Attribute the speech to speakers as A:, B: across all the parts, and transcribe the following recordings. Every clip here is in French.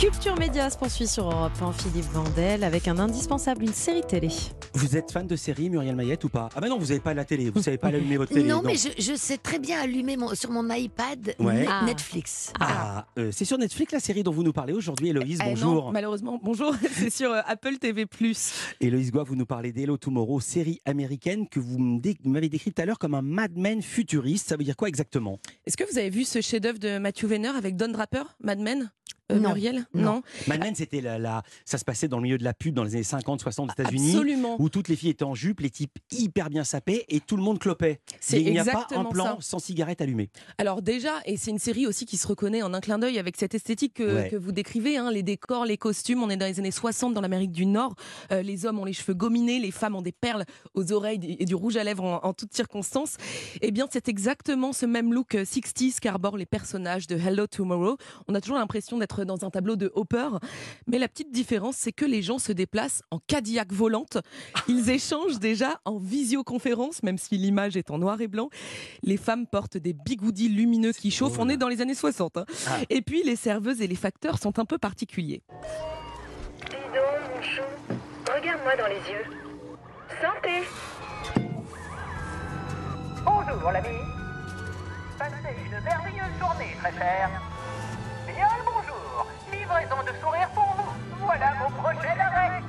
A: Culture Média se poursuit sur Europe 1, Philippe Vandel, avec un indispensable, une série télé.
B: Vous êtes fan de série Muriel Mayette ou pas? Ah bah non, vous n'avez pas la télé, vous savez pas allumer votre télé.
C: Non, mais je, je sais très bien allumer mon- sur mon iPad
B: Ouais.
A: Ah.
C: Netflix.
B: Ah, euh, c'est sur Netflix la série dont vous nous parlez aujourd'hui, Héloïse,
D: Eh non,
B: bonjour.
D: malheureusement, bonjour. C'est sur euh, Apple TV+.
B: Héloïse Goua, vous nous parlez d'Hello Tomorrow, série américaine que vous m'avez décrite tout à l'heure comme un Mad Men futuriste. Ça veut dire quoi exactement?
D: Est-ce que vous avez vu ce chef-d'œuvre de Matthew Weiner avec Don Draper, Mad Men? Euh,
C: Non.
D: Muriel?
C: Non.
B: Mad Men, c'était la, la- ça se passait dans le milieu de la pub dans les années 50-60 aux États-Unis.
D: Absolument.
B: Où toutes les filles étaient en jupe, les types hyper bien sapés et tout le monde clopait.
D: C'est
B: Il n'y a pas un plan
D: ça.
B: sans cigarette allumée.
D: Alors déjà, et c'est une série aussi qui se reconnaît en un clin d'œil avec cette esthétique que,
B: Ouais.
D: que vous décrivez, hein, les décors, les costumes. On est dans les années 60 dans l'Amérique du Nord. Euh, les hommes ont les cheveux gominés, les femmes ont des perles aux oreilles et du rouge à lèvres en, en toutes circonstances. Eh bien, c'est exactement ce même look euh, 60s qu'arborent les personnages de Hello Tomorrow. On a toujours l'impression d'être dans un tableau de Hopper, mais la petite différence, c'est que les gens se déplacent en Cadillac volante. Ils échangent déjà en visioconférence, même si l'image est en noir et blanc. Les femmes portent des bigoudis lumineux qui chauffent. On
B: drôle.
D: est dans les années 60. hein.
B: Ah.
D: Et puis, les serveuses et les facteurs sont un peu particuliers.
E: Dis donc, mon chou, regarde-moi dans les yeux. Santé
F: Bonjour l'ami. Passez une merveilleuse journée, très cher. Bien le bonjour. Livraison de sourire pour vous. Voilà mon prochain arrêt.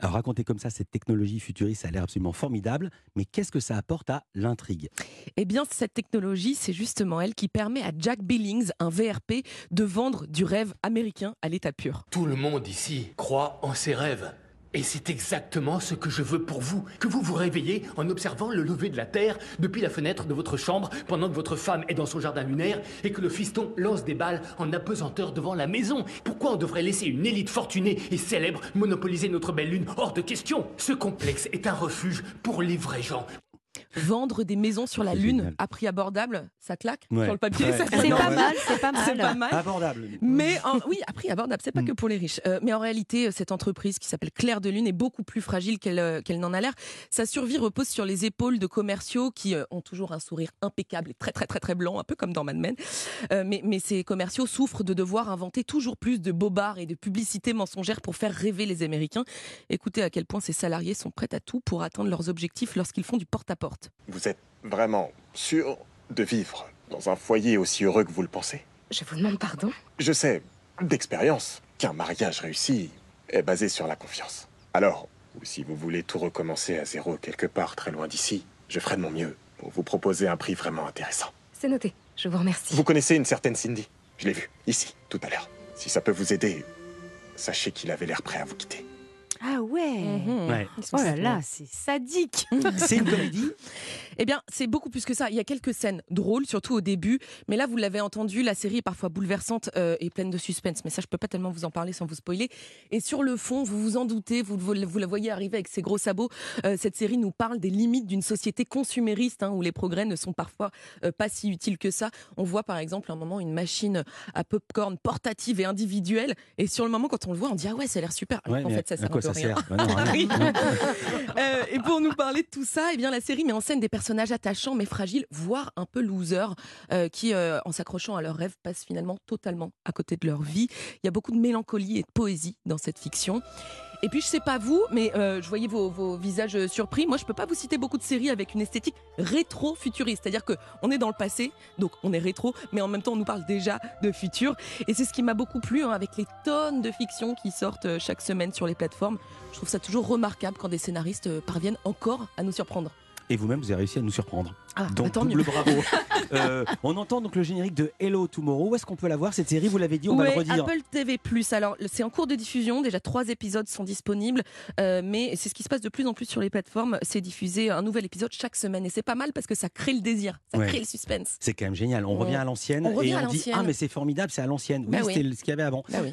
B: Alors raconter comme ça cette technologie futuriste, ça a l'air absolument formidable, mais qu'est-ce que ça apporte à l'intrigue?
D: Eh bien, cette technologie, c'est justement elle qui permet à Jack Billings, un VRP, de vendre du rêve américain à l'état pur.
G: Tout le monde ici croit en ses rêves. Et c'est exactement ce que je veux pour vous. Que vous vous réveillez en observant le lever de la Terre depuis la fenêtre de votre chambre pendant que votre femme est dans son jardin lunaire et que le fiston lance des balles en apesanteur devant la maison. Pourquoi on devrait laisser une élite fortunée et célèbre monopoliser notre belle lune? Hors de question. Ce complexe est un refuge pour les vrais gens.
D: Vendre des maisons sur la Lune
B: génial.
D: à prix abordable, ça claque
B: Ouais.
D: sur le papier.
B: Ouais.
A: C'est pas
B: ouais.
A: mal, c'est pas mal.
D: C'est pas mal.
B: Abordable.
D: Mais en- oui, à prix abordable, c'est pas
B: Mm.
D: que pour les riches. Euh, mais en réalité, euh, cette entreprise qui s'appelle Claire de Lune est beaucoup plus fragile qu'elle euh, qu'elle n'en a l'air. Sa survie repose sur les épaules de commerciaux qui euh, ont toujours un sourire impeccable et très très très très blanc, un peu comme dans Mad Men. Euh, mais, mais ces commerciaux souffrent de devoir inventer toujours plus de bobards et de publicités mensongères pour faire rêver les Américains. Écoutez à quel point ces salariés sont prêts à tout pour atteindre leurs objectifs lorsqu'ils font du porte-à-porte.
H: Vous êtes vraiment sûr de vivre dans un foyer aussi heureux que vous le pensez?
C: Je vous demande pardon?
H: Je sais, d'expérience, qu'un mariage réussi est basé sur la confiance. Alors, ou si vous voulez tout recommencer à zéro quelque part très loin d'ici, je ferai de mon mieux pour vous proposer un prix vraiment intéressant.
C: C'est noté. Je vous remercie.
H: Vous connaissez une certaine Cindy? Je l'ai vue, ici, tout à l'heure. Si ça peut vous aider, sachez qu'il avait l'air prêt à vous quitter.
A: Ah ouais.
D: Mhm.
B: Ouais.
A: Oh là là, c'est sadique.
B: C'est une comédie
D: Eh bien, c'est beaucoup plus que ça. Il y a quelques scènes drôles, surtout au début. Mais là, vous l'avez entendu, la série est parfois bouleversante euh, et pleine de suspense. Mais ça, je peux pas tellement vous en parler sans vous spoiler. Et sur le fond, vous vous en doutez, vous, vous, vous la voyez arriver avec ses gros sabots. Euh, cette série nous parle des limites d'une société consumériste hein, où les progrès ne sont parfois euh, pas si utiles que ça. On voit par exemple à un moment une machine à popcorn portative et individuelle. Et sur le moment, quand on le voit, on dit ah ouais, ça a l'air super. Alors
B: Ouais,
D: qu'en
B: mais
D: fait, ça
B: à
D: sert
B: quoi
D: un peu
B: ça
D: à rien.
B: sert? Bah non, rien.
D: Rien. Et pour nous parler de tout ça, eh bien, la série met en scène des personnages attachants mais fragiles, voire un peu losers, euh, qui, euh, en s'accrochant à leurs rêves, passent finalement totalement à côté de leur vie. Il y a beaucoup de mélancolie et de poésie dans cette fiction. Et puis, je sais pas vous, mais euh, je voyais vos, visages surpris. Moi, je peux pas vous citer beaucoup de séries avec une esthétique rétro-futuriste. C'est-à-dire que on est dans le passé, donc on est rétro, mais en même temps, on nous parle déjà de futur. Et c'est ce qui m'a beaucoup plu hein, avec les tonnes de fiction qui sortent chaque semaine sur les plateformes. Je trouve ça toujours remarquable quand des scénaristes parviennent encore à nous surprendre.
B: Et vous-même, vous avez réussi à nous surprendre.
D: Ah, bah,
B: Donc, double
D: mieux.
B: bravo. Euh, on entend donc le générique de Hello Tomorrow. Où est-ce qu'on peut la voir cette série Vous l'avez dit, on va
D: Ouais,
B: le redire.
D: Apple TV+. Alors, c'est en cours de diffusion. Déjà, trois épisodes sont disponibles. Euh, mais c'est ce qui se passe de plus en plus sur les plateformes. C'est diffusé un nouvel épisode chaque semaine. Et c'est pas mal parce que ça crée le désir. Ça
B: Ouais.
D: crée le suspense.
B: C'est quand même génial. On,
D: On-
B: revient à l'ancienne
D: on revient
B: et
D: à
B: on dit
D: l'ancienne.
B: ah mais c'est formidable, c'est à l'ancienne. Oui,
D: Bah oui.
B: c'était ce qu'il y avait avant.
D: Bah oui.